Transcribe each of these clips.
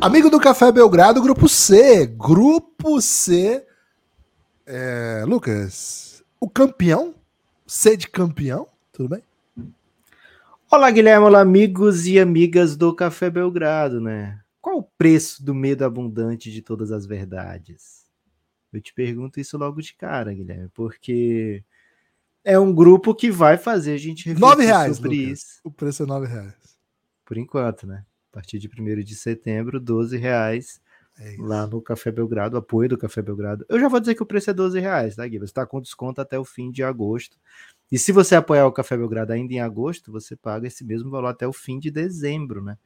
Amigo do Café Belgrado, grupo C. Grupo C. É, Lucas, o campeão? C de campeão? Tudo bem? Olá, Guilherme, olá, amigos e amigas do Café Belgrado, né? Qual o preço do medo abundante de todas as verdades? Eu te pergunto isso logo de cara, Guilherme, porque é um grupo que vai fazer a gente refletir nove reais, sobre Lucas. isso. O preço é nove reais. Por enquanto, né? A partir de 1 de setembro, 12 reais é lá no Café Belgrado, apoio do Café Belgrado. Eu já vou dizer que o preço é 12 reais, tá, Gui? Você está com desconto até o fim de agosto. E se você apoiar o Café Belgrado ainda em agosto, você paga esse mesmo valor até o fim de dezembro, né?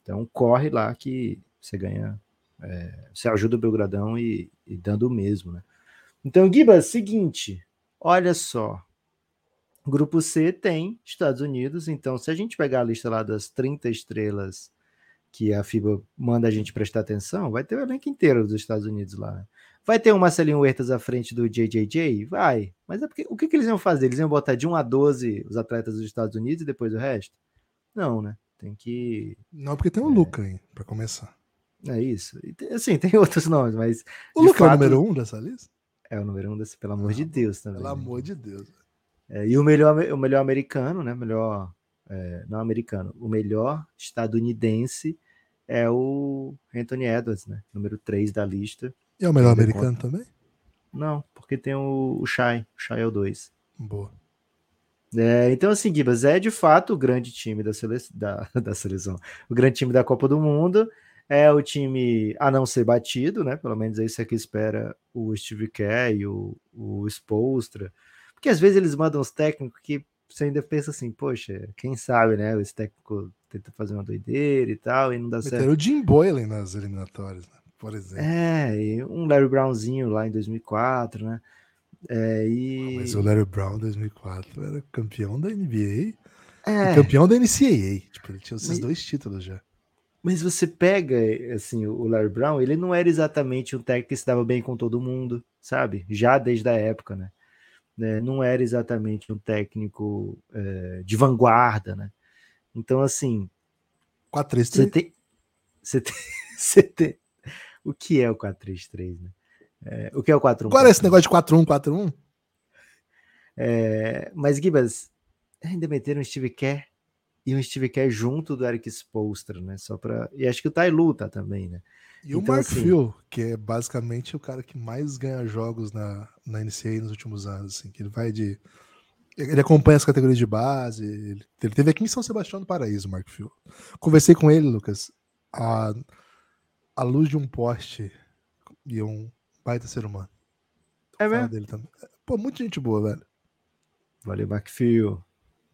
Então corre lá que você ganha, é, você ajuda o Belgradão e, e dando o mesmo, né? Então, Guiba, seguinte, olha só. Grupo C tem Estados Unidos, então se a gente pegar a lista lá das 30 estrelas que a FIBA manda a gente prestar atenção, vai ter o elenco inteiro dos Estados Unidos lá. Né? Vai ter um Marcelinho Huertas à frente do JJJ? Vai. Mas é porque, o que, que eles iam fazer? Eles iam botar de 1 a 12 os atletas dos Estados Unidos e depois o resto? Não, né? Tem que. Não, porque tem o é... Luca aí, para começar. É isso. Tem, assim, tem outros nomes, mas. O Luca fato, é o número um dessa lista? É o número um desse, pelo amor de Deus também. Pelo né? amor de Deus. É, e o melhor, o melhor americano, né? Melhor. É, não americano, o melhor estadunidense é o Anthony Edwards, né? Número 3 da lista. E é o melhor americano conta. também? Não, porque tem o, o Shai. O Shai é o 2. Boa. É, então, assim, Gibas, é de fato o grande time da, sele... da, da seleção. O grande time da Copa do Mundo. É o time a não ser batido, né? Pelo menos é isso que espera o Steve Kerr e o, o Spolstra. Porque às vezes eles mandam os técnicos que você ainda pensa assim, poxa, quem sabe, né? Esse técnico tenta fazer uma doideira e tal, e não dá Meteram certo. o Jim Boylan nas eliminatórias, né? por exemplo. É, e um Larry Brownzinho lá em 2004, né? É, e... Mas o Larry Brown 2004 era campeão da NBA é. e campeão da NCAA. Tipo, ele tinha esses mas, dois títulos já. Mas você pega, assim, o Larry Brown, ele não era exatamente um técnico que se dava bem com todo mundo, sabe? Já desde a época, né? Né? Não era exatamente um técnico é, de vanguarda, né? Então, assim. 4-3-3. Você tem, você tem, você tem. O que é o 4-3-3, né? É, o que é o 4-1? Qual é esse negócio de 4-1, 4-1? É, mas, Gibas, ainda meteram um Steve Kerr e um Steve Kerr junto do Eric Spolstra, né? Só pra... E acho que o Tailu tá também, né? E então, o Mark assim... Phil, que é basicamente o cara que mais ganha jogos na, na NCAA nos últimos anos, assim, que ele vai de ele acompanha as categorias de base. Ele, ele teve aqui em São Sebastião do Paraíso, Mark Phil. Conversei com ele, Lucas. A, a luz de um poste e um baita ser humano. É mesmo? Dele também. Pô, muita gente boa, velho. Valeu, Mark Phil.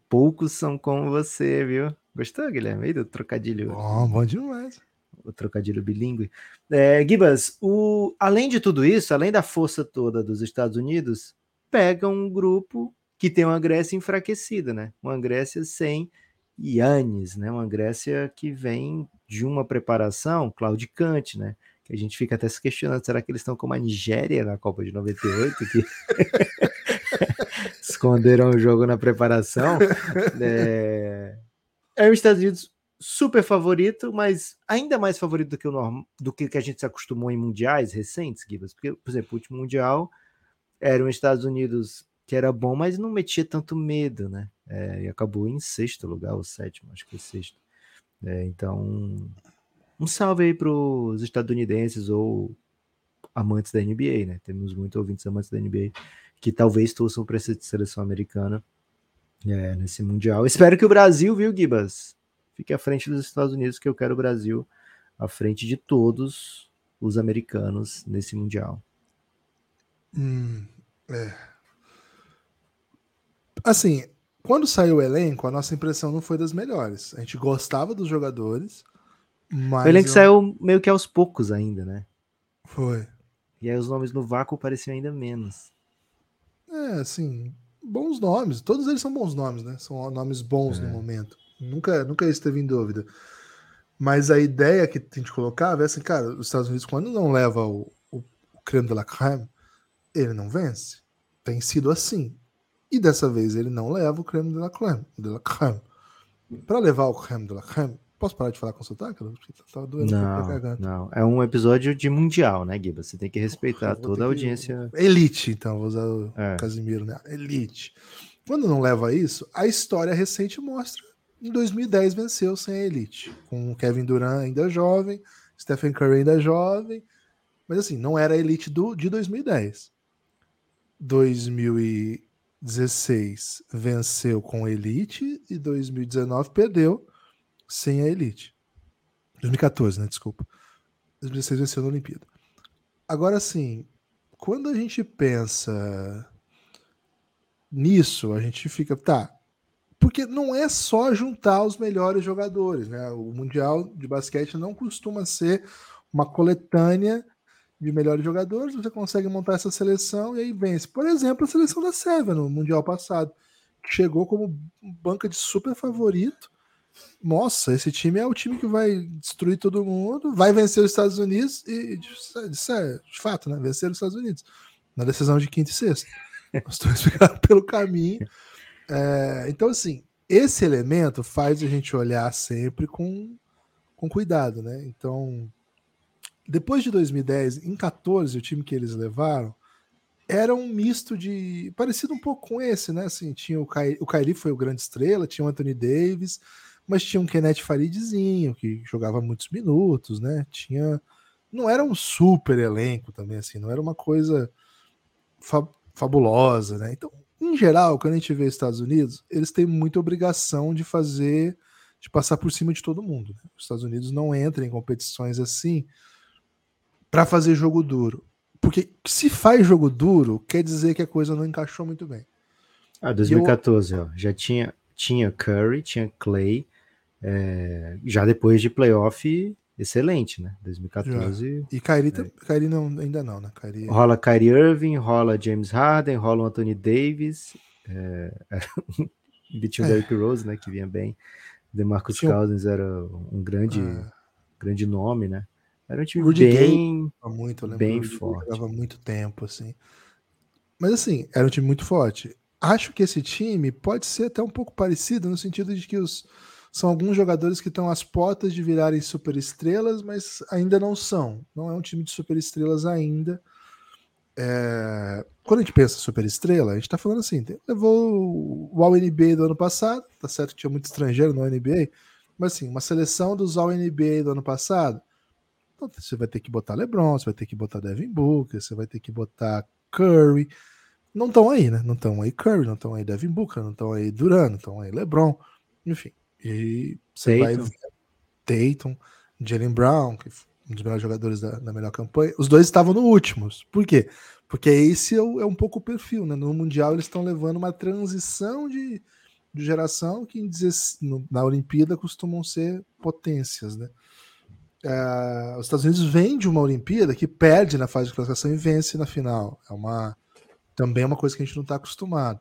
Poucos são como você, viu? Gostou, Guilherme? Aí do trocadilho. Bom, bom demais. O trocadilho bilíngue. É, Gibas, o, além de tudo isso, além da força toda dos Estados Unidos, pega um grupo que tem uma Grécia enfraquecida, né? Uma Grécia sem Yannis, né? Uma Grécia que vem de uma preparação claudicante, né? Que a gente fica até se questionando, será que eles estão como a Nigéria na Copa de 98, que esconderam o jogo na preparação? É... é os Estados Unidos super favorito, mas ainda mais favorito do que o norm... do que, que a gente se acostumou em mundiais recentes, Gibas. Porque, por exemplo, o último mundial era os Estados Unidos que era bom, mas não metia tanto medo, né? É, e acabou em sexto lugar, ou sétimo, acho que foi sexto. É, então, um salve aí para os estadunidenses ou amantes da NBA, né? Temos muitos ouvintes amantes da NBA que talvez torçam para essa seleção americana é, nesse Mundial. Espero que o Brasil, viu, Gibas? Fique à frente dos Estados Unidos, que eu quero o Brasil à frente de todos os americanos nesse Mundial. Hum, é, Assim, quando saiu o elenco, a nossa impressão não foi das melhores. A gente gostava dos jogadores, mas. O elenco eu... saiu meio que aos poucos ainda, né? Foi. E aí os nomes no vácuo pareciam ainda menos. É, assim, bons nomes. Todos eles são bons nomes, né? São nomes bons é. no momento. Nunca, nunca esteve em dúvida. Mas a ideia que tem de colocar é assim, cara, os Estados Unidos, quando não leva o, o, o creme de la creme, ele não vence. Tem sido assim. E dessa vez ele não leva o creme de la creme. De la creme. Para levar o creme de la creme, posso parar de falar com sotaque? Tá doendo não, não. É um episódio de mundial, né, Giba? Você tem que respeitar toda a audiência. Elite, então, vou usar o é. Casimiro, né? Elite. Quando não leva isso, a história recente mostra. Em 2010 venceu sem a Elite, com Kevin Durant ainda jovem, Stephen Curry ainda jovem, mas assim, não era a Elite do, de 2010. 2016 venceu com a Elite e 2019 perdeu sem a Elite. 2014, né? Desculpa. 2016 venceu na Olimpíada. Agora, assim, quando a gente pensa nisso, a gente fica, tá. Porque não é só juntar os melhores jogadores, né? O Mundial de Basquete não costuma ser uma coletânea de melhores jogadores, você consegue montar essa seleção e aí vence. Por exemplo, a seleção da Sérvia no Mundial passado, que chegou como banca de super favorito. Nossa, esse time é o time que vai destruir todo mundo, vai vencer os Estados Unidos e, de, de, fato, né? Vencer os Estados Unidos na decisão de quinta e sexta. Os dois ficaram pelo caminho. É, então, assim, esse elemento faz a gente olhar sempre com, com cuidado, né? Então, depois de 2010, em 14, o time que eles levaram era um misto de. parecido um pouco com esse, né? Assim, tinha o, Kai, o Kyrie foi o grande estrela, tinha o Anthony Davis, mas tinha um Kenneth Faridzinho, que jogava muitos minutos, né? Tinha. Não era um super elenco também, assim, não era uma coisa fabulosa, né? Então, em geral, quando a gente vê Estados Unidos, eles têm muita obrigação de fazer, de passar por cima de todo mundo. Né? Os Estados Unidos não entram em competições assim para fazer jogo duro. Porque se faz jogo duro, quer dizer que a coisa não encaixou muito bem. Ah, 2014, eu... ó, já tinha, tinha Curry, tinha Clay, é, já depois de playoff excelente, né? 2014. Já. E Kyrie, é. Kyrie não, ainda não, né? Kyrie... Rola Kyrie Irving, rola James Harden, rola o Anthony Davis, é, tinha o Derrick Rose, né? Que vinha bem. DeMarcus tinha... Cousins era um grande, ah. grande nome, né? Era um time Rudy bem, Gay, muito, bem forte. Jogava muito tempo, assim. Mas assim, era um time muito forte. Acho que esse time pode ser até um pouco parecido no sentido de que os são alguns jogadores que estão às portas de virarem superestrelas, mas ainda não são. Não é um time de superestrelas ainda. É... Quando a gente pensa superestrela, a gente está falando assim: levou o All-NBA do ano passado, tá certo que tinha muito estrangeiro no NBA, mas assim, uma seleção dos All-NBA do ano passado. Então, você vai ter que botar LeBron, você vai ter que botar Devin Booker, você vai ter que botar Curry. Não estão aí, né? Não estão aí Curry, não estão aí Devin Booker, não estão aí Durant, não estão aí LeBron. Enfim, e você vai ver Tatum, Jalen Brown, que um dos melhores jogadores da, da, melhor campanha. Os dois estavam no últimos. Por quê? Porque esse é, o, é um pouco o perfil, né? No Mundial eles estão levando uma transição de, de geração que na Olimpíada costumam ser potências, né? Uh, os Estados Unidos vêm de uma Olimpíada que perde na fase de classificação e vence na final. É uma também é uma coisa que a gente não está acostumado.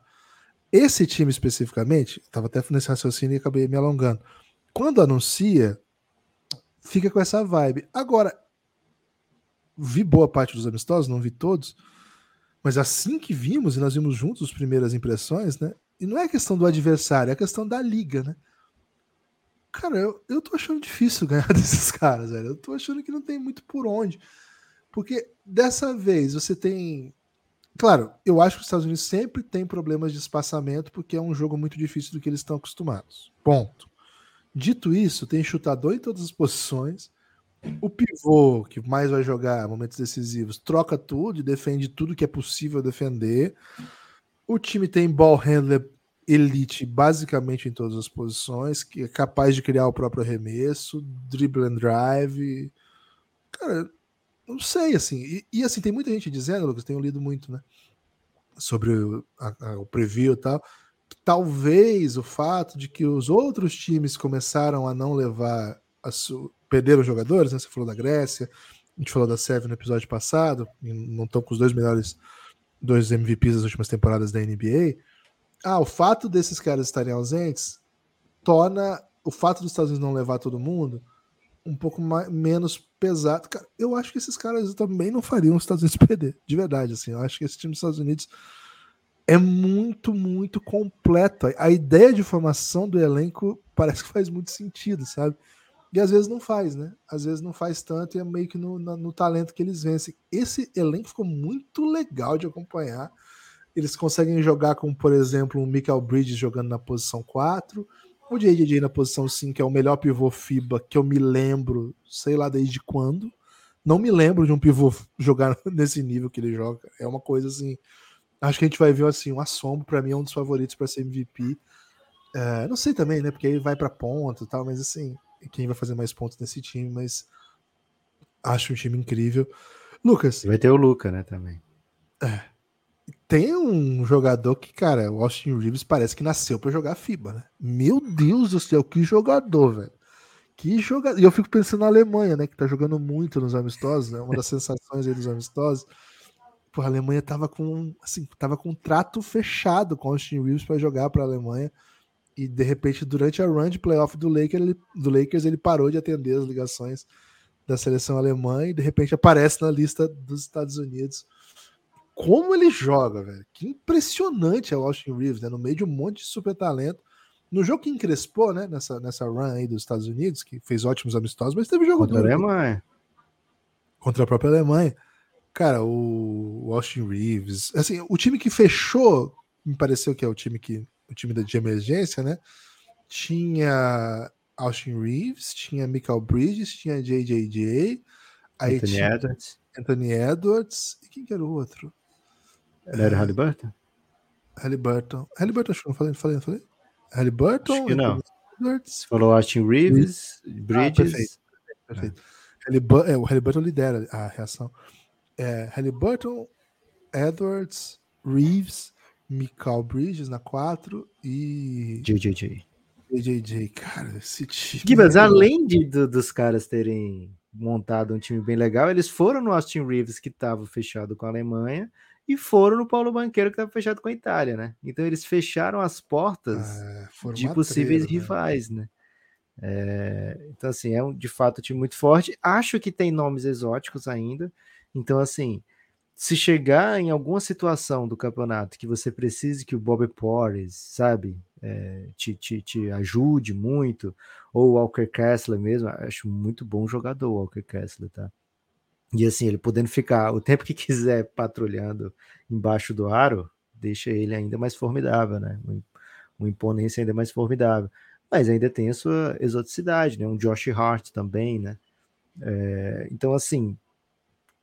Esse time especificamente, estava até nesse raciocínio e acabei me alongando. Quando anuncia, fica com essa vibe. Agora, vi boa parte dos amistosos, não vi todos, mas assim que vimos, e nós vimos juntos as primeiras impressões, né? E não é questão do adversário, é questão da liga, né? Cara, eu, eu tô achando difícil ganhar desses caras, velho. Eu tô achando que não tem muito por onde. Porque dessa vez você tem Claro, eu acho que os Estados Unidos sempre tem problemas de espaçamento porque é um jogo muito difícil do que eles estão acostumados. Ponto. Dito isso, tem chutador em todas as posições. O pivô, que mais vai jogar momentos decisivos, troca tudo e defende tudo que é possível defender. O time tem ball handler elite basicamente em todas as posições, que é capaz de criar o próprio arremesso, dribble and drive. Cara, não sei, assim. E, e, assim, tem muita gente dizendo, Lucas, tenho lido muito, né? Sobre o, a, a, o preview e tal. Talvez o fato de que os outros times começaram a não levar. A su... Perderam jogadores, né? Você falou da Grécia, a gente falou da Sérvia no episódio passado, não estão com os dois melhores, dois MVPs das últimas temporadas da NBA. Ah, o fato desses caras estarem ausentes torna o fato dos Estados Unidos não levar todo mundo um pouco mais, menos pesado. Cara, eu acho que esses caras também não fariam os Estados Unidos perder, de verdade. Assim, eu acho que esse time dos Estados Unidos é muito, muito completo. A ideia de formação do elenco parece que faz muito sentido, sabe? E às vezes não faz, né? Às vezes não faz tanto e é meio que no, no, no talento que eles vencem. Esse elenco ficou muito legal de acompanhar. Eles conseguem jogar com, por exemplo, o Michael Bridges jogando na posição 4, o JJJ na posição 5 é o melhor pivô FIBA que eu me lembro, sei lá desde quando. Não me lembro de um pivô jogar nesse nível que ele joga. É uma coisa assim. Acho que a gente vai ver assim, um assombro. Para mim é um dos favoritos para ser MVP. É, não sei também, né? Porque aí vai para ponta e tal, mas assim, quem vai fazer mais pontos nesse time, mas acho um time incrível. Lucas. Vai ter o Luca, né, também. É. Tem um jogador que, cara, o Austin Reeves parece que nasceu para jogar FIBA, né? Meu Deus do céu, que jogador, velho. Que jogador. E eu fico pensando na Alemanha, né? Que tá jogando muito nos amistosos, né? Uma das sensações aí dos amistosos. Pô, a Alemanha tava com, assim, tava com um trato fechado com o Austin Reeves para jogar para Alemanha. E de repente, durante a run de playoff do Lakers, ele, do Lakers, ele parou de atender as ligações da seleção alemã e de repente aparece na lista dos Estados Unidos como ele joga, velho. Que impressionante é o Austin Reeves, né? No meio de um monte de super talento. No jogo que encrespou, né? Nessa, nessa run aí dos Estados Unidos, que fez ótimos amistosos, mas teve jogo Contra a Alemanha. Contra a própria Alemanha. Cara, o Austin Reeves. Assim, o time que fechou, me pareceu que é o time que. O time de emergência, né? Tinha Austin Reeves, tinha Michael Bridges, tinha JJJ. Aí Anthony tinha Edwards. Anthony Edwards. E quem que era o outro? Não era Halliburton? Halliburton. Halliburton, acho que não falei, falei, não falei? Halliburton? Acho que não. Edwards. Falou Austin Reeves, Bridges. Ah, perfeito. perfeito. É, o Halliburton lidera a reação. É, Halliburton, Edwards, Reeves, Michael Bridges na 4 e. JJJ. JJJ, cara, esse time. Gibas, é além de, do, dos caras terem montado um time bem legal, eles foram no Austin Reeves, que estava fechado com a Alemanha, e foram no Paulo Banqueiro, que estava fechado com a Itália, né? Então eles fecharam as portas ah, de possíveis né? rivais, né? É, então, assim, é um, de fato um time muito forte. Acho que tem nomes exóticos ainda. Então, assim, se chegar em alguma situação do campeonato que você precise que o Bob Porres, sabe, é, te, te, te ajude muito, ou o Walker Kessler mesmo, acho muito bom jogador o Walker Kessler, tá? E assim, ele podendo ficar o tempo que quiser patrulhando embaixo do aro, deixa ele ainda mais formidável, né? Uma imponência ainda mais formidável. Mas ainda tem a sua exoticidade, né? Um Josh Hart também, né? É, então, assim,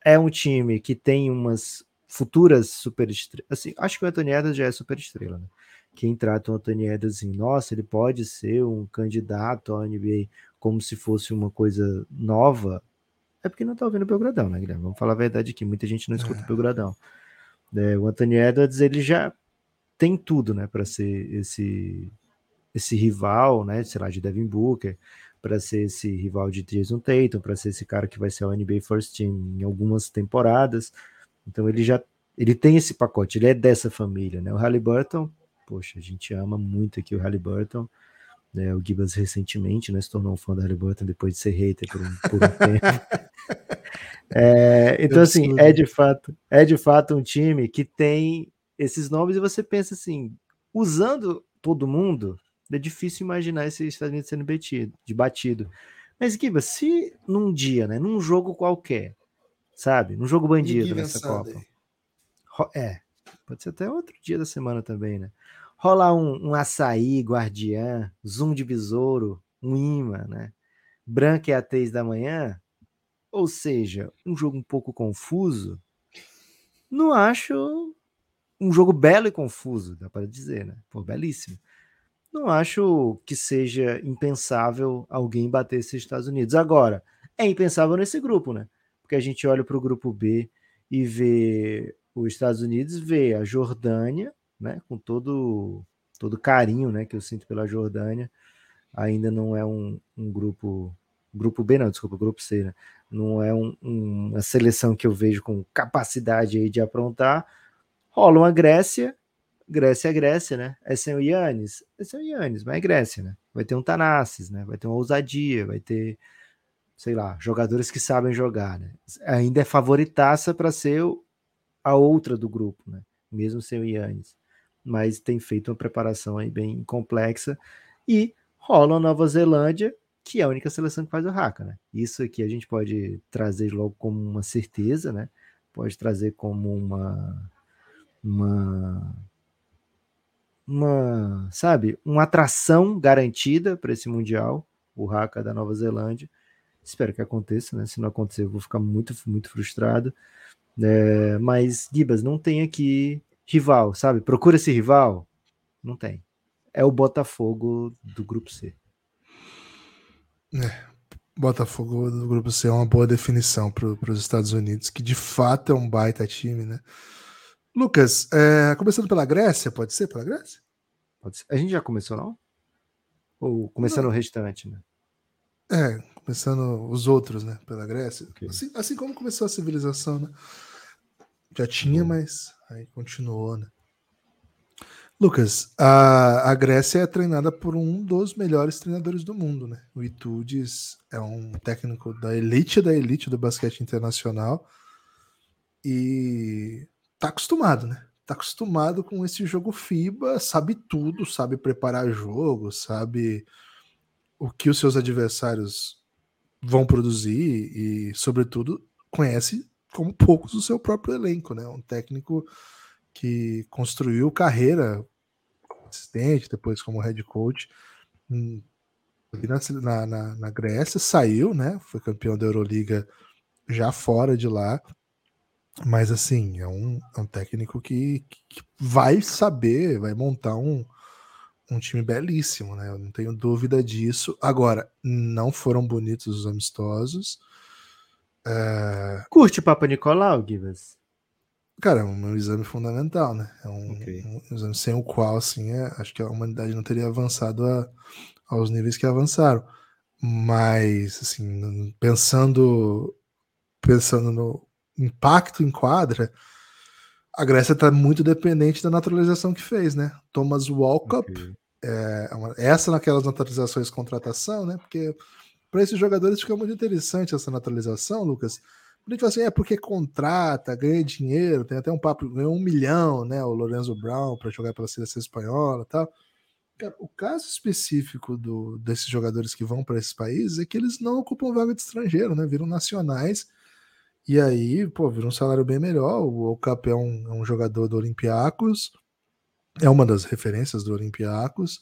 é um time que tem umas futuras super estrelas. Assim, acho que o Anthony Edwards já é super estrela, né? Quem trata o Anthony Edwards assim, nossa, ele pode ser um candidato ao NBA como se fosse uma coisa nova, é porque não tá ouvindo o Belgradão, né, Guilherme? Vamos falar a verdade aqui, muita gente não escuta é. o Belgradão. É, o Anthony Edwards, ele já tem tudo, né, para ser esse esse rival, né, sei lá, de Devin Booker, para ser esse rival de Jason Tatum, para ser esse cara que vai ser o NBA First Team em algumas temporadas. Então ele já ele tem esse pacote, ele é dessa família, né? O Halliburton, poxa, a gente ama muito aqui o Halliburton. Né, o Gibbons recentemente né, se tornou um fã do Halliburton depois de ser hater por um, por um tempo. É, então, assim, é de fato, é de fato um time que tem esses nomes e você pensa assim, usando todo mundo, é difícil imaginar esse Estados Unidos sendo batido, de batido. Mas, Gibbons, se num dia, né, num jogo qualquer, sabe, num jogo bandido nessa Copa, é, pode ser até outro dia da semana também, né? rolar um, um açaí, guardiã, zoom de besouro, um imã, né? Branca e a três da manhã, ou seja, um jogo um pouco confuso, não acho um jogo belo e confuso, dá para dizer, né? Pô, belíssimo. Não acho que seja impensável alguém bater esses Estados Unidos. Agora, é impensável nesse grupo, né? Porque a gente olha para o grupo B e vê os Estados Unidos, vê a Jordânia, né, com todo todo carinho, né, que eu sinto pela Jordânia, ainda não é um, um grupo grupo B não, desculpa, grupo C, né? não é um, um, uma seleção que eu vejo com capacidade aí de aprontar. Rola uma Grécia, Grécia é Grécia, né? É sem o Yannis, é sem o Yannis, mas é Grécia, né? Vai ter um Tanassis, né? Vai ter uma ousadia, vai ter sei lá, jogadores que sabem jogar, né? Ainda é favoritaça para ser a outra do grupo, né? Mesmo sem o Yannis. Mas tem feito uma preparação aí bem complexa e rola a Nova Zelândia, que é a única seleção que faz o Haka, né? Isso aqui a gente pode trazer logo como uma certeza, né? Pode trazer como uma uma uma, sabe, uma atração garantida para esse mundial, o Haka da Nova Zelândia. Espero que aconteça, né? Se não acontecer, eu vou ficar muito, muito frustrado. É, mas, Gibas, não tem aqui rival, sabe? Procura esse rival. Não tem. É o Botafogo do grupo C. É, Botafogo do grupo C é uma boa definição para os Estados Unidos, que de fato é um baita time, né? Lucas, é, começando pela Grécia, pode ser pela Grécia? Pode ser. A gente já começou, não? Ou começando não. o restante, né? É, começando os outros, né? Pela Grécia. Okay. Assim, assim, como começou a civilização, né? Já tinha, mas aí continuou, né? Lucas, a, a Grécia é treinada por um dos melhores treinadores do mundo, né? O Itudes é um técnico da elite da elite do basquete internacional e tá acostumado, né? Tá acostumado com esse jogo FIBA, sabe tudo, sabe preparar jogo, sabe o que os seus adversários vão produzir e, sobretudo, conhece como poucos o seu próprio elenco, né? Um técnico que construiu carreira assistente, depois como head coach na, na, na, Grécia, saiu, né? Foi campeão da Euroliga já fora de lá. Mas assim, é um, é um técnico que, que vai saber, vai montar um, um time belíssimo, né? Eu não tenho dúvida disso. Agora, não foram bonitos os amistosos. É... Curte Papa Nicolau, Givas? Cara, é um exame fundamental, né? É um, okay. um, exame sem o qual, assim, é, acho que a humanidade não teria avançado a, aos níveis que avançaram. Mas, assim, pensando pensando no impacto em quadra, a Grécia está muito dependente da naturalização que fez, né? Thomas Walkup, okay. é, essa naquelas naturalizações contratação, né? Porque para esses jogadores fica muito interessante essa naturalização, Lucas. A gente fala assim, é porque contrata, ganha dinheiro, tem até um papo, ganhou um milhão, né? O Lorenzo Brown para jogar pela seleção espanhola e tal. Cara, o caso específico do, desses jogadores que vão para esses países é que eles não ocupam vaga de estrangeiro, né? Viram nacionais e aí, pô, virou um salário bem melhor. O Ocap é um, é um jogador do Olympiacos, é uma das referências do Olympiacos.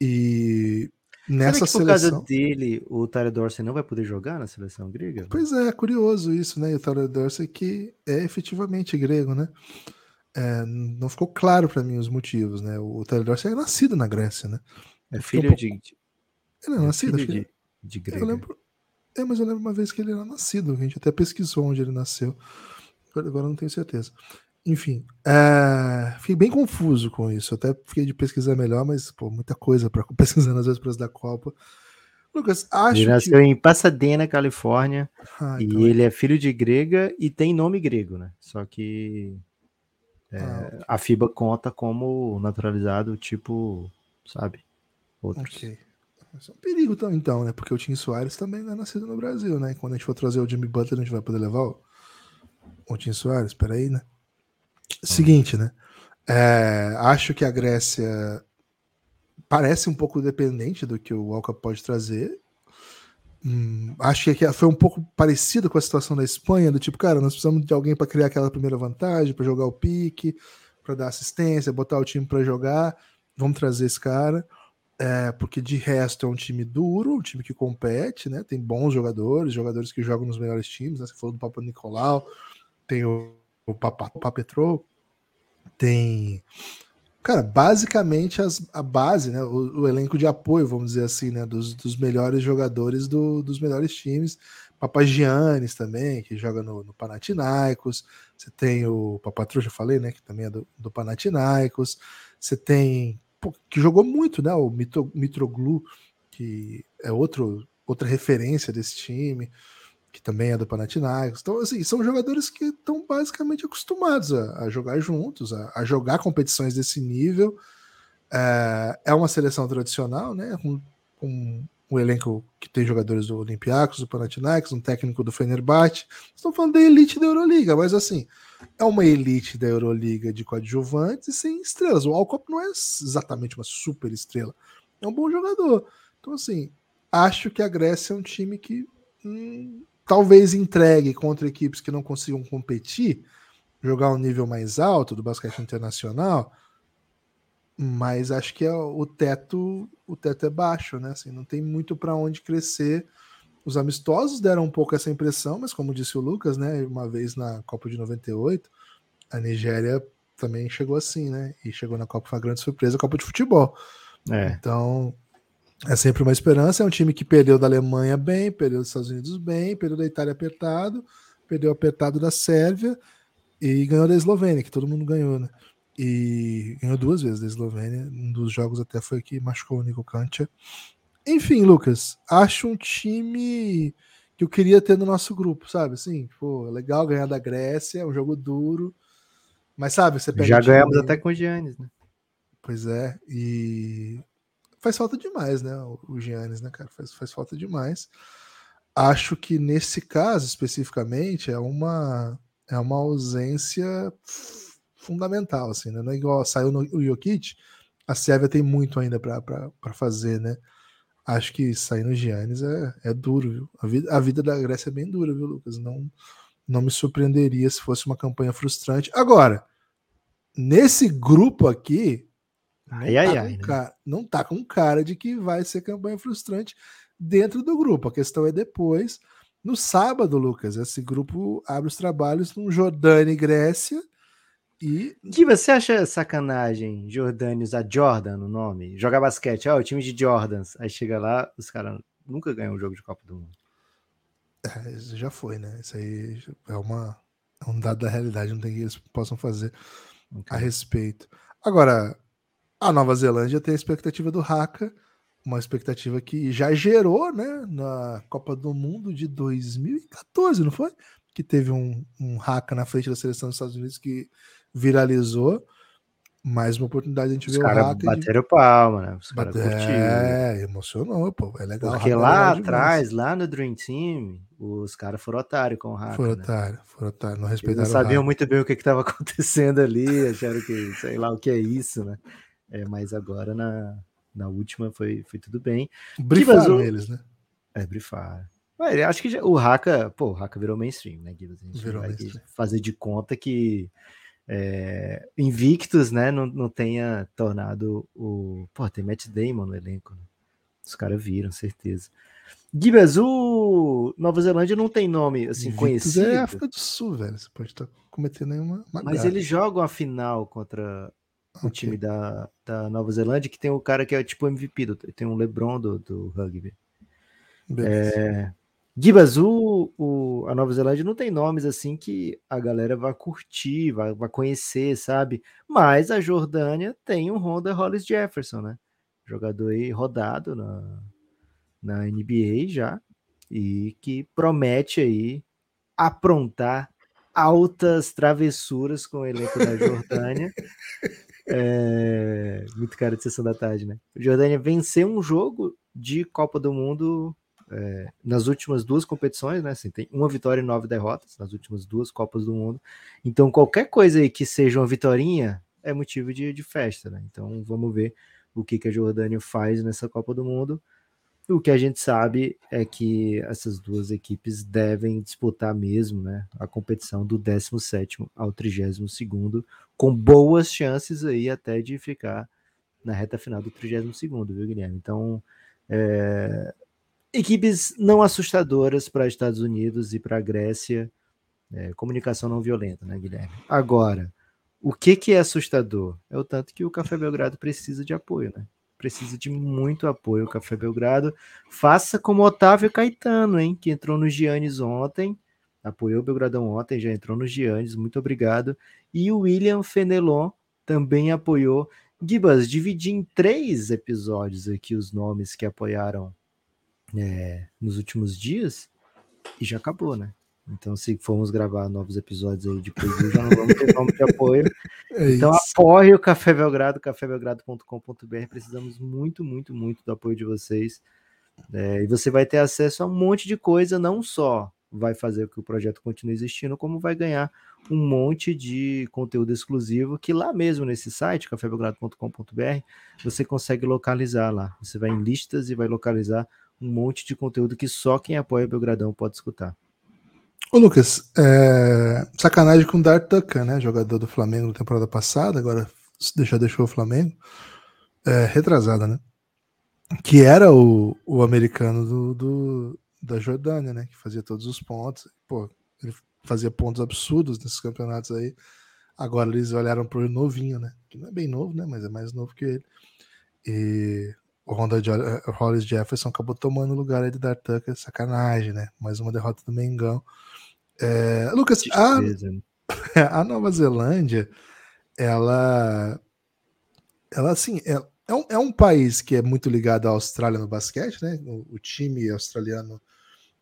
E nessa Será que por seleção... causa dele, o Tyler Dorsey não vai poder jogar na seleção grega? Pois é, curioso isso, né? E o Tyler Dorsey que é efetivamente grego, né? É, não ficou claro para mim os motivos, né? O Tyler Dorsey é nascido na Grécia, né? É filho um pouco... de. Ele é, é nascido, filho de, de grego. Eu lembro, é, mas eu lembro uma vez que ele era nascido, a gente até pesquisou onde ele nasceu. Agora não tenho certeza. Enfim, é... fiquei bem confuso com isso. Até fiquei de pesquisar melhor, mas pô, muita coisa para pesquisar nas vésperas da Copa. Lucas, acho ele nasceu que... em Pasadena, Califórnia, ah, e então é. ele é filho de grega e tem nome grego, né? Só que é, ah, a FIBA conta como naturalizado, tipo, sabe? Outros. Ok. Isso é um perigo então, né? Porque o Tim Soares também não é nascido no Brasil, né? Quando a gente for trazer o Jimmy Butler, a gente vai poder levar o, o Tim Soares. Peraí, né? Seguinte, né? É, acho que a Grécia parece um pouco dependente do que o Walker pode trazer. Hum, acho que foi um pouco parecido com a situação da Espanha, do tipo, cara, nós precisamos de alguém para criar aquela primeira vantagem, para jogar o pique, para dar assistência, botar o time para jogar. Vamos trazer esse cara. É, porque de resto é um time duro, um time que compete, né? Tem bons jogadores, jogadores que jogam nos melhores times, né? Você falou do Papa Nicolau, tem o, o Papa, Papetrou, tem. Cara, basicamente as, a base, né? O, o, elenco de apoio, vamos dizer assim, né? Dos, dos melhores jogadores do, dos melhores times. Papagiannis também, que joga no, no Panathinaikos. Você tem o Papatrou, já falei, né? Que também é do, do Panathinaikos. Você tem que jogou muito, né? O Mitro, Mitroglu, que é outro, outra referência desse time, que também é do Panathinaikos. Então, assim, são jogadores que estão basicamente acostumados a, a jogar juntos, a, a, jogar competições desse nível. É, é, uma seleção tradicional, né? Com, com um elenco que tem jogadores do Olympiacos, do Panathinaikos, um técnico do Fenerbahçe. Estão falando da elite da Euroliga, mas assim, é uma elite da Euroliga de coadjuvantes e sem estrelas. O Alcop não é exatamente uma super estrela, é um bom jogador. Então, assim, acho que a Grécia é um time que hum, talvez entregue contra equipes que não consigam competir, jogar um nível mais alto do basquete internacional, mas acho que é o teto, o teto é baixo, né? Assim, não tem muito para onde crescer. Os amistosos deram um pouco essa impressão, mas como disse o Lucas, né, uma vez na Copa de 98, a Nigéria também chegou assim, né? E chegou na Copa foi uma grande surpresa, a Copa de futebol. É. Então, é sempre uma esperança. É um time que perdeu da Alemanha bem, perdeu dos Estados Unidos bem, perdeu da Itália apertado, perdeu apertado da Sérvia e ganhou da Eslovênia, que todo mundo ganhou, né? E ganhou duas vezes da Eslovênia. Um dos jogos até foi que machucou o Nico Kantia. Enfim, Lucas, acho um time que eu queria ter no nosso grupo, sabe? Assim, pô, legal ganhar da Grécia, é um jogo duro. Mas sabe, você pega. Já ganhamos até com o Giannis, né? Pois é, e faz falta demais, né? O Giannis, né, cara? Faz, faz falta demais. Acho que nesse caso especificamente é uma é uma ausência fundamental, assim, né? Não é igual saiu no, o Jokic, a Sérvia tem muito ainda para fazer, né? Acho que sair no Giannis é, é duro, viu? A vida, a vida da Grécia é bem dura, viu, Lucas? Não, não me surpreenderia se fosse uma campanha frustrante. Agora, nesse grupo aqui, ai, ai, tá ai, né? cara, não tá com cara de que vai ser campanha frustrante dentro do grupo. A questão é depois. No sábado, Lucas, esse grupo abre os trabalhos no Jordânia e Grécia. E. Que você acha sacanagem Jordânia usar Jordan no nome? Jogar basquete, ó, o time de Jordans. Aí chega lá, os caras nunca ganham um jogo de Copa do Mundo. É, isso já foi, né? Isso aí é, uma, é um dado da realidade, não tem que eles possam fazer okay. a respeito. Agora, a Nova Zelândia tem a expectativa do Haka, uma expectativa que já gerou, né, na Copa do Mundo de 2014, não foi? Que teve um, um Haka na frente da seleção dos Estados Unidos que viralizou. Mais uma oportunidade de a gente Os ver o Haka. Bateram de... palma, né? Os caras É, emocionou, pô. É legal. Porque lá atrás, lá no Dream Team, os caras foram otários com o Haka. Foram né? otários, foram otários. Não respeitaram Eles não sabiam muito bem o que estava acontecendo ali, acharam que, sei lá, o que é isso, né? É, mas agora na, na última foi, foi tudo bem. Brifaram eles, né? É, brifaram. acho que já, o Haka, pô, o Haka virou mainstream, né, Guilherme? A gente virou vai fazer de conta que é, Invictus, né, não, não tenha tornado o. Pô, tem Matt Damon no elenco. Né? Os caras viram, certeza. O Nova Zelândia não tem nome assim Invictus conhecido. É África do Sul, velho. Você pode estar cometendo nenhuma. Mas eles jogam a final contra o okay. time da, da Nova Zelândia, que tem o cara que é tipo MVP, do, tem um LeBron do, do rugby. É, Gibas, o, o, a Nova Zelândia não tem nomes assim que a galera vai curtir, vai conhecer, sabe? Mas a Jordânia tem um Honda Hollis Jefferson, né? Jogador aí rodado na, na NBA já, e que promete aí aprontar altas travessuras com o elenco da Jordânia. É, muito cara de sessão da tarde, né? Jordânia venceu um jogo de Copa do Mundo é, nas últimas duas competições, né? Assim, tem uma vitória e nove derrotas nas últimas duas Copas do Mundo. Então, qualquer coisa aí que seja uma vitória é motivo de, de festa, né? Então, vamos ver o que, que a Jordânia faz nessa Copa do Mundo. O que a gente sabe é que essas duas equipes devem disputar mesmo né, a competição do 17 ao 32, com boas chances aí até de ficar na reta final do 32, viu, Guilherme? Então, é, Equipes não assustadoras para Estados Unidos e para a Grécia. É, comunicação não violenta, né, Guilherme? Agora, o que, que é assustador? É o tanto que o Café Belgrado precisa de apoio, né? Precisa de muito apoio Café Belgrado. Faça como Otávio Caetano, hein? Que entrou no Giannis ontem. Apoiou o Belgradão ontem, já entrou no Giannis, muito obrigado. E o William Fenelon também apoiou. Gibas, dividi em três episódios aqui os nomes que apoiaram é, nos últimos dias e já acabou, né? Então, se formos gravar novos episódios aí de preview, já não vamos ter nome de apoio. É então, apoie o Café Belgrado, cafébelgrado.com.br. Precisamos muito, muito, muito do apoio de vocês. É, e você vai ter acesso a um monte de coisa, não só vai fazer com que o projeto continue existindo, como vai ganhar um monte de conteúdo exclusivo que lá mesmo nesse site, cafébelgrado.com.br, você consegue localizar lá. Você vai em listas e vai localizar um monte de conteúdo que só quem apoia o Belgradão pode escutar. Ô Lucas, é... sacanagem com o Dart Tucker, né? Jogador do Flamengo na temporada passada, agora já deixou o Flamengo. É, retrasada, né? Que era o, o americano do, do, da Jordânia, né? Que fazia todos os pontos. Pô, ele fazia pontos absurdos nesses campeonatos aí. Agora eles olharam pro novinho, né? Que não é bem novo, né? Mas é mais novo que ele. E o Honda eh, Hollis Jefferson acabou tomando o lugar aí de Dart Tucker. Sacanagem, né? Mais uma derrota do Mengão. É, Lucas, a, a, Nova Zelândia, ela, ela assim, é, é, um, é um país que é muito ligado à Austrália no basquete, né? O, o time australiano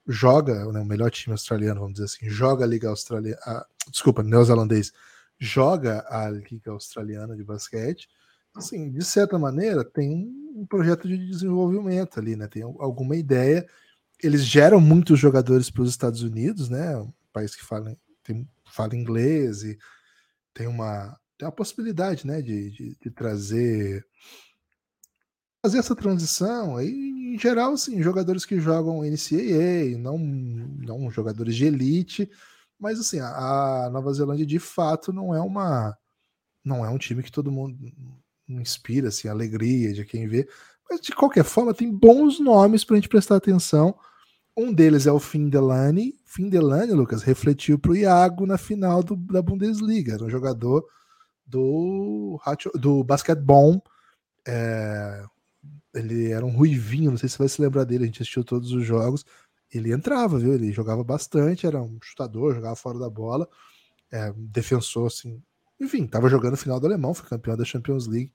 joga, né, o melhor time australiano, vamos dizer assim, joga a Liga Australiana, desculpa, neozelandês, joga a Liga Australiana de basquete. Assim, de certa maneira, tem um projeto de desenvolvimento ali, né? Tem alguma ideia. Eles geram muitos jogadores para os Estados Unidos, né? País que fala, tem, fala inglês e tem uma, tem uma possibilidade, né? de, de, de trazer fazer essa transição aí, em geral, assim, jogadores que jogam NCAA, não, não jogadores de elite, mas assim, a, a Nova Zelândia de fato não é uma não é um time que todo mundo inspira assim, alegria de quem vê, mas de qualquer forma tem bons nomes para a gente prestar atenção. Um deles é o Findelani. Findelani, Lucas, refletiu para o Iago na final do, da Bundesliga. Era um jogador do, do basquetebol, é, ele era um ruivinho, não sei se você vai se lembrar dele, a gente assistiu todos os jogos. Ele entrava, viu? Ele jogava bastante, era um chutador, jogava fora da bola, é, defensor, assim. Enfim, estava jogando final do alemão, foi campeão da Champions League.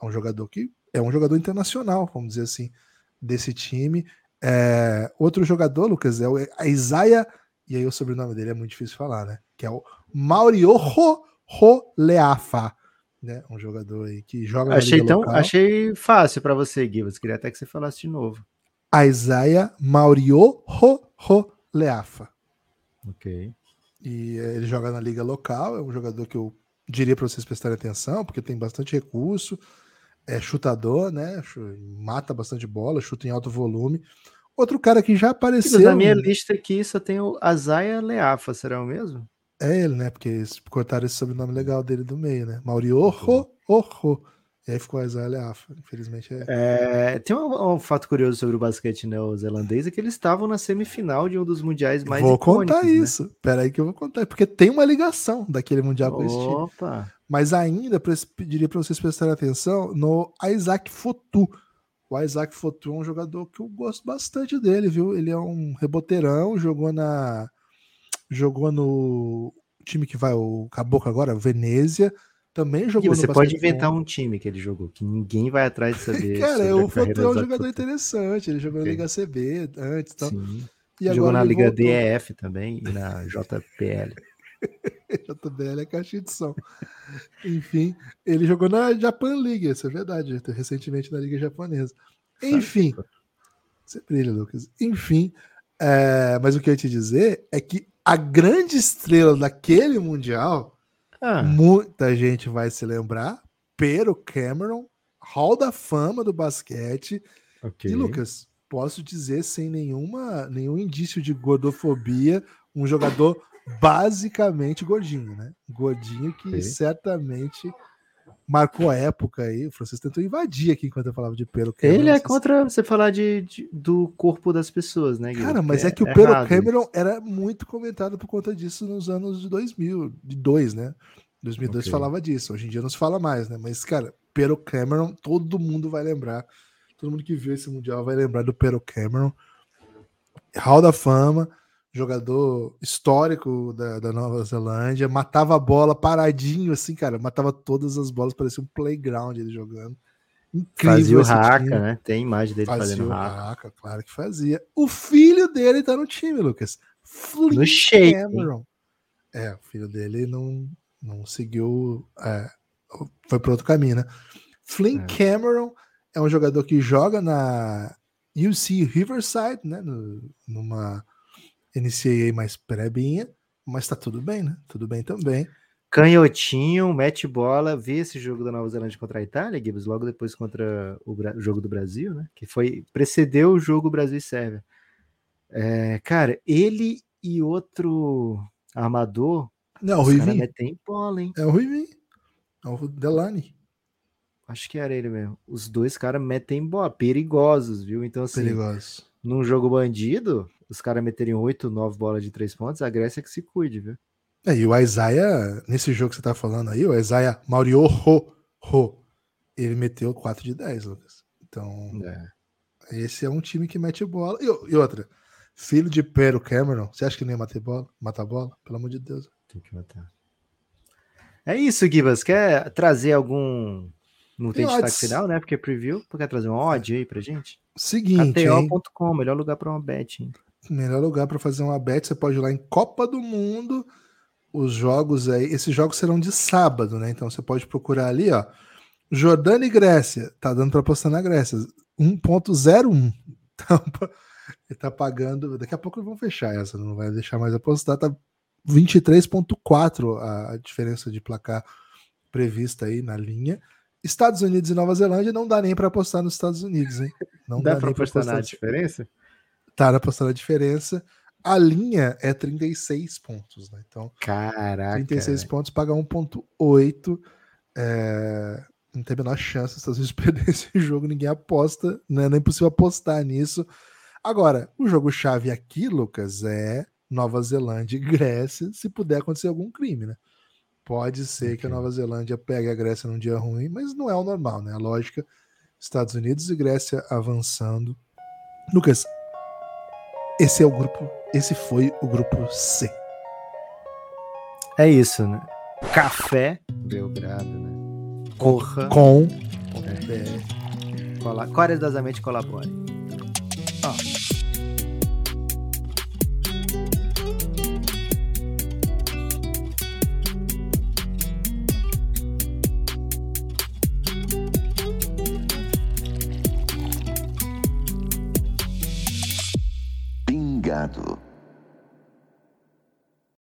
É um jogador que é um jogador internacional, vamos dizer assim, desse time. É, outro jogador, Lucas, é o Isaiah, e aí o sobrenome dele é muito difícil de falar, né? Que é o Mauriho Roleafa né? Um jogador aí que joga achei tão, local. Achei fácil para você, Gui. queria até que você falasse de novo. Isaiah Maurio Ho, Ho Leafa. Ok. E ele joga na liga local, é um jogador que eu diria para vocês prestarem atenção, porque tem bastante recurso, é chutador, né? Mata bastante bola, chuta em alto volume. Outro cara que já apareceu. Na minha lista aqui só tem o Azaia Leafa, será o mesmo? É ele, né? Porque cortaram esse sobrenome legal dele do meio, né? Mauriorro, Orro. E aí ficou a Isaiah Afa. Infelizmente é. é tem um, um, fato curioso sobre o basquete neozelandês: é que eles estavam na semifinal de um dos mundiais mais Vou contar né? isso. Pera aí que eu vou contar. Porque tem uma ligação daquele mundial com esse time. Opa! Mas ainda pediria para vocês prestarem atenção no Isaac Fotu. O Isaac Fotu é um jogador que eu gosto bastante dele, viu? Ele é um reboteirão, jogou na jogou no time que vai, o Caboclo agora, Venezia, também jogou e você pode inventar um time que ele jogou, que ninguém vai atrás de saber. Cara, o Foto é um jogador interessante, ele jogou okay. na Liga CB antes tal. Sim. E jogou na Liga voltou. DEF também e na JPL. JBL é caixinha de som. Enfim, ele jogou na Japan League, isso é verdade, recentemente na Liga Japonesa. Enfim, você brilha, Lucas. Enfim, é, mas o que eu ia te dizer é que a grande estrela daquele Mundial, ah. muita gente vai se lembrar, Pero Cameron, Hall da Fama do basquete. Okay. E Lucas, posso dizer sem nenhuma, nenhum indício de gordofobia, um jogador basicamente gordinho, né? Gordinho que okay. certamente marcou a época aí. O Francisco tentou invadir aqui enquanto eu falava de Pedro Cameron. Ele é contra você falar de, de, do corpo das pessoas, né, Guilherme? Cara, mas é, é que o é Pedro Cameron era muito comentado por conta disso nos anos de 2000, de dois, né? 2002 okay. falava disso, hoje em dia não se fala mais, né? Mas, cara, Pedro Cameron, todo mundo vai lembrar. Todo mundo que viu esse Mundial vai lembrar do Pedro Cameron. Hall da Fama, jogador histórico da, da, Nova Zelândia, matava a bola paradinho, assim, cara, matava todas as bolas, parecia um playground ele jogando. Incrível. Fazia o Haka, né? Tem imagem dele fazia fazendo o. Claro que fazia. O filho dele tá no time, Lucas. Flynn no Shake. Cameron. É, o filho dele não, não seguiu. É, foi para outro caminho, né? Flynn é. Cameron é um jogador que joga na UC Riverside, né? No, numa NCAA mais prebinha, mas tá tudo bem, né? Tudo bem também. Canhotinho, mete bola, vê esse jogo da Nova Zelândia contra a Itália, Gibbs, logo depois contra o, o jogo do Brasil, né? Que foi precedeu o jogo Brasil e Sérvia. É, cara, ele e outro armador. Não, o Ruivinho. metem bola, hein? É o Ruivinho. É o Delane. Acho que era ele mesmo. Os dois caras metem bola, perigosos, viu? Então, assim, perigosos. num jogo bandido, os caras meterem 8, 9 bolas de 3 pontos, a Grécia é que se cuide, viu? É, e o Isaiah, nesse jogo que você tá falando aí, o Isaiah Mauriô Ho, Ho, ele meteu 4 de 10, Lucas. Então, é. esse é um time que mete bola. E, e, outra, filho de Pero Cameron, você acha que nem ia matar bola? Matar bola? Pelo amor de Deus. Tem que matar. É isso, Gibas. Quer trazer algum. Não tem, tem destaque odds. final, né? Porque é preview. Quer trazer um odd aí pra gente? Seguinte. KTO.com, melhor lugar para uma bet. Hein? Melhor lugar para fazer uma bet. Você pode ir lá em Copa do Mundo os jogos aí, esses jogos serão de sábado, né? Então você pode procurar ali, ó. Jordânia e Grécia, tá dando para apostar na Grécia, 1.01. Então, ele tá pagando, daqui a pouco vão fechar essa, não vai deixar mais apostar, tá 23.4 a, diferença de placar prevista aí na linha. Estados Unidos e Nova Zelândia não dá nem para apostar nos Estados Unidos, hein? Não dá, dá para apostar, apostar na diferença? Tá, na apostar na diferença. A linha é 36 pontos, né? Então, Caraca. 36 pontos paga 1.8. É... Não tem a menor chance Estados Unidos perder esse jogo, ninguém aposta, né? Nem é possível apostar nisso. Agora, o jogo-chave aqui, Lucas, é Nova Zelândia e Grécia, se puder acontecer algum crime, né? Pode ser que a Nova Zelândia pegue a Grécia num dia ruim, mas não é o normal, né? A lógica, Estados Unidos e Grécia avançando. Lucas, esse é o grupo, esse foi o grupo C. É isso, né? Café Belgrado, né? Corra com é. Cola... Corajosamente colabore. Ó. Obrigado.